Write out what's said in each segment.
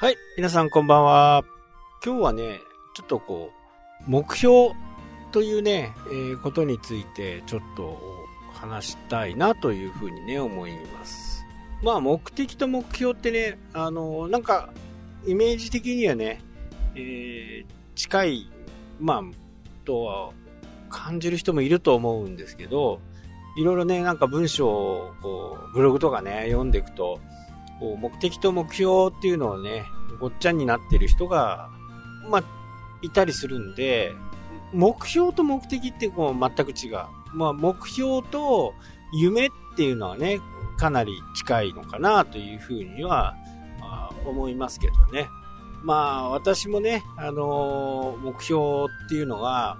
はい、皆さんこんばんは。今日はね、ちょっとこう、目標というね、えー、ことについてちょっと話したいなというふうにね、思います。まあ、目的と目標ってね、あの、なんか、イメージ的にはね、えー、近い、まあ、とは感じる人もいると思うんですけど、いろいろね、なんか文章をこうブログとかね、読んでいくと、こう目的と目標っていうのをね、ごっちゃになってる人が、まあ、いたりするんで、目標と目的ってこう全く違う。まあ、目標と夢っていうのはね、かなり近いのかなというふうには、あ、思いますけどね。まあ、私もね、あのー、目標っていうのが、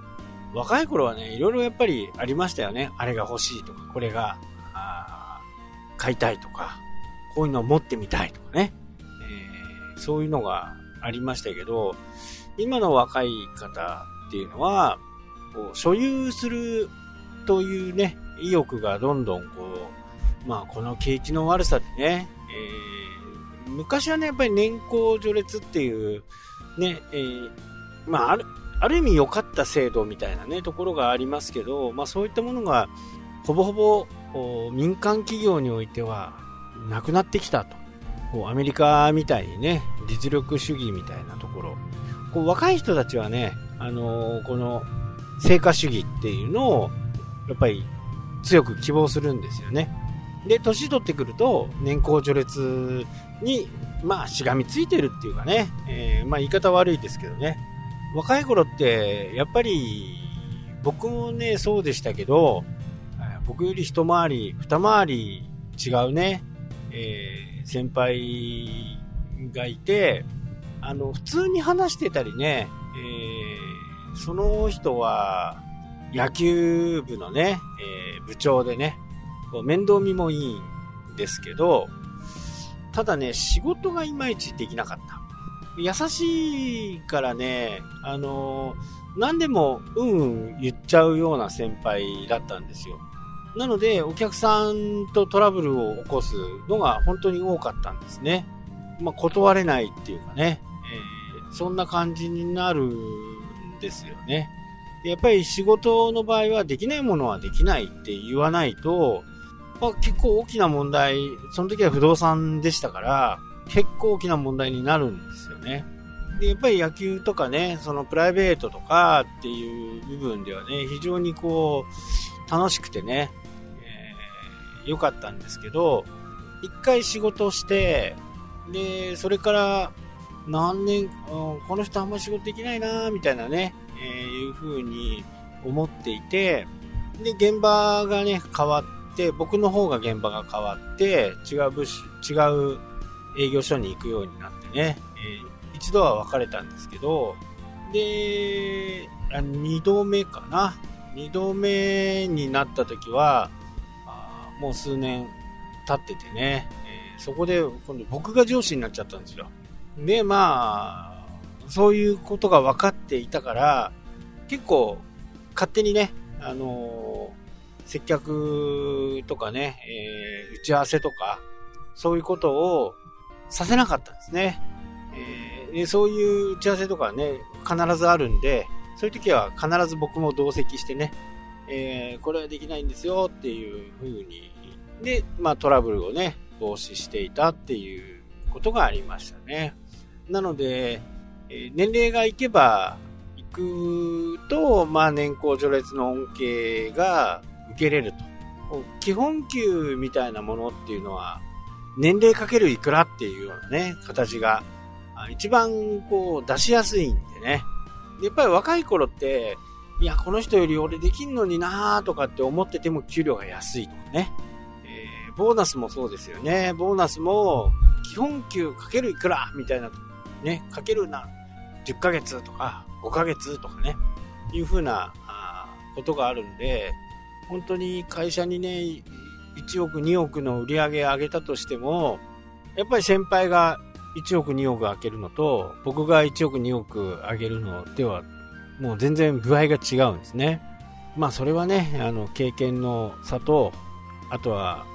若い頃はね、いろいろやっぱりありましたよね。あれが欲しいとか、これが、買いたいとか、こういうのを持ってみたいとかね、えー、そういうのがありましたけど、今の若い方っていうのは、こう所有するというね、意欲がどんどんこう、まあこの景気の悪さでね、えー、昔はね、やっぱり年功序列っていう、ね、えー、まあある、ある意味良かった制度みたいなね、ところがありますけど、まあそういったものが、ほぼほぼ民間企業においてはなくなってきたと。こうアメリカみたいにね、実力主義みたいなところ。こう若い人たちはね、あのー、この成果主義っていうのを、やっぱり強く希望するんですよね。で、年取ってくると、年功序列に、まあ、しがみついてるっていうかね、えー、まあ、言い方悪いですけどね。若い頃って、やっぱり、僕もね、そうでしたけど、僕より一回り、二回り違うね、えー、先輩がいて、あの、普通に話してたりね、えー、その人は野球部のね、えー、部長でね、こう面倒見もいいんですけど、ただね、仕事がいまいちできなかった。優しいからね、あの何でもうんうん言っちゃうような先輩だったんですよ。なので、お客さんとトラブルを起こすのが本当に多かったんですね。まあ、断れないっていうかね、えー、そんな感じになるんですよね。やっぱり仕事の場合はできないものはできないって言わないと、まあ、結構大きな問題、その時は不動産でしたから、結構大きな問題になるんですよね。で、やっぱり野球とかね、そのプライベートとかっていう部分ではね、非常にこう、楽しくてね、良かったんですけど、一回仕事して、で、それから何年、うんこの人あんま仕事できないなみたいなね、えー、いう風に思っていて、で、現場がね、変わって、僕の方が現場が変わって、違う部署、違う営業所に行くようになってね、えー、一度は別れたんですけど、で、二度目かな？二度目になった時は、もう数年経っててね、えー、そこで今度僕が上司になっちゃったんですよ。で、まあ、そういうことが分かっていたから、結構勝手にね、あのー、接客とかね、えー、打ち合わせとか、そういうことをさせなかったんですね。えー、そういう打ち合わせとかね、必ずあるんで、そういう時は必ず僕も同席してね、えー、これはできないんですよっていう風に、で、まあトラブルをね、防止していたっていうことがありましたね。なので、え、年齢がいけばいくと、まあ年功序列の恩恵が受けれると。基本給みたいなものっていうのは、年齢かけるいくらっていうようなね、形が、一番こう出しやすいんでね。やっぱり若い頃って、いや、この人より俺できんのになーとかって思ってても給料が安いとかね。えー、ボーナスもそうですよね。ボーナスも基本給かけるいくらみたいな、ね、かけるな、10ヶ月とか5ヶ月とかね、いうふうなことがあるんで、本当に会社にね、1億2億の売り上げ上げたとしても、やっぱり先輩が1億2億上げるのと、僕が1億2億上げるのではもう全然具合が違うんですね。まあそれはね、あの経験の差と、あとは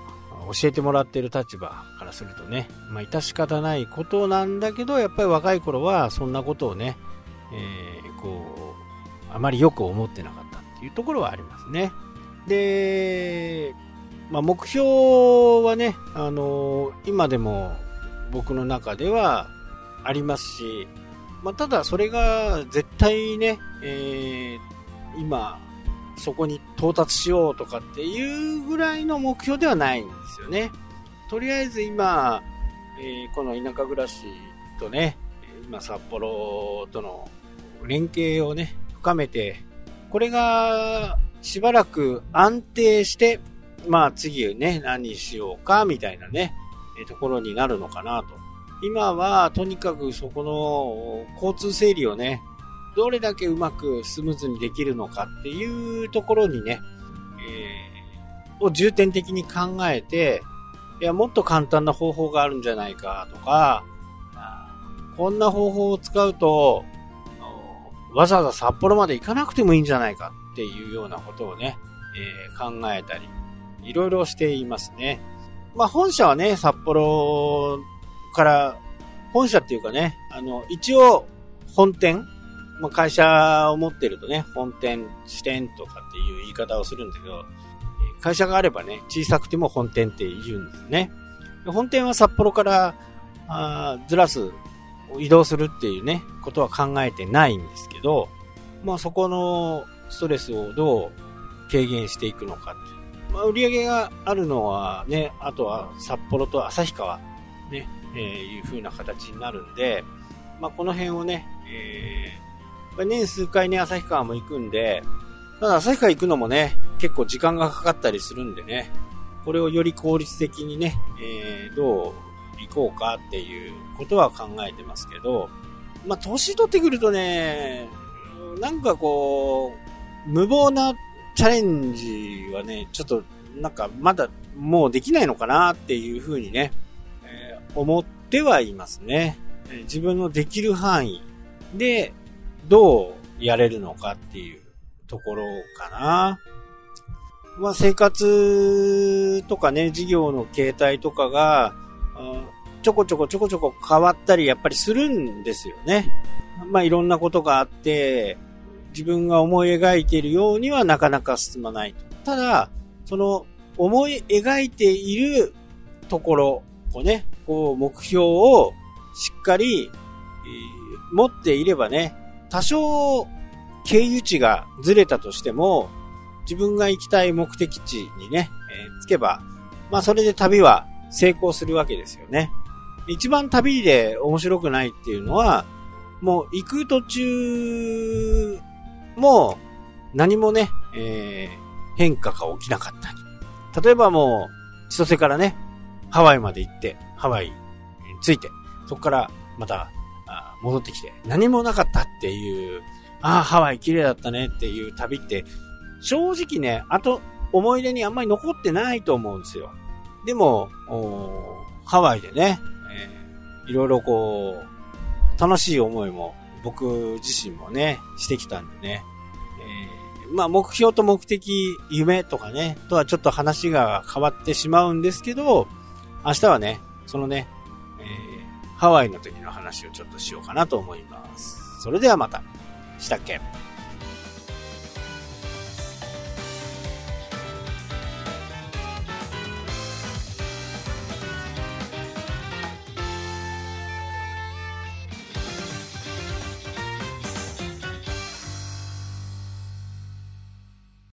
教えてもらってる立場からするとね、まあ、致し方ないことなんだけど、やっぱり若い頃はそんなことをね、えー、こう、あまりよく思ってなかったっていうところはありますね。で、まあ、目標はね、あの、今でも僕の中ではありますし、まあ、ただそれが絶対ね、えー、今、そこに到達しようとかっていうぐらいの目標ではないんですよね。とりあえず今、えー、この田舎暮らしとね、今札幌との連携をね、深めて、これがしばらく安定して、まあ次ね、何しようかみたいなね、ところになるのかなと。今はとにかくそこの交通整理をね、どれだけうまくスムーズにできるのかっていうところにね、えー、を重点的に考えて、いや、もっと簡単な方法があるんじゃないかとか、こんな方法を使うと、わざわざ札幌まで行かなくてもいいんじゃないかっていうようなことをね、えー、考えたり、いろいろしていますね。まあ本社はね、札幌から、本社っていうかね、あの、一応本店まあ、会社を持ってるとね、本店、支店とかっていう言い方をするんだけど、会社があればね、小さくても本店って言うんですね。本店は札幌からあずらす、移動するっていうね、ことは考えてないんですけど、まあそこのストレスをどう軽減していくのかって。まあ売り上げがあるのはね、あとは札幌と旭川、ね、えー、いう風な形になるんで、まあこの辺をね、えー年数回ね、旭川も行くんで、ただ旭川行くのもね、結構時間がかかったりするんでね、これをより効率的にね、えー、どう行こうかっていうことは考えてますけど、まあ、年取ってくるとね、なんかこう、無謀なチャレンジはね、ちょっとなんかまだもうできないのかなっていうふうにね、思ってはいますね。自分のできる範囲で、どうやれるのかっていうところかな。まあ生活とかね、事業の形態とかが、ちょこちょこちょこちょこ変わったりやっぱりするんですよね。まあいろんなことがあって、自分が思い描いているようにはなかなか進まないと。ただ、その思い描いているところをね、こう目標をしっかり、持っていればね、多少経由地がずれたとしても、自分が行きたい目的地にね、えー、着けば、まあそれで旅は成功するわけですよね。一番旅で面白くないっていうのは、もう行く途中も何もね、えー、変化が起きなかったり。例えばもう、千歳からね、ハワイまで行って、ハワイに着いて、そこからまた戻ってきて、何もなかったっていう、ああ、ハワイ綺麗だったねっていう旅って、正直ね、あと、思い出にあんまり残ってないと思うんですよ。でも、ハワイでね、えー、いろいろこう、楽しい思いも僕自身もね、してきたんでね、え、まあ目標と目的、夢とかね、とはちょっと話が変わってしまうんですけど、明日はね、そのね、えーハワイの時の話をちょっとしようかなと思います。それではまた。したっけ？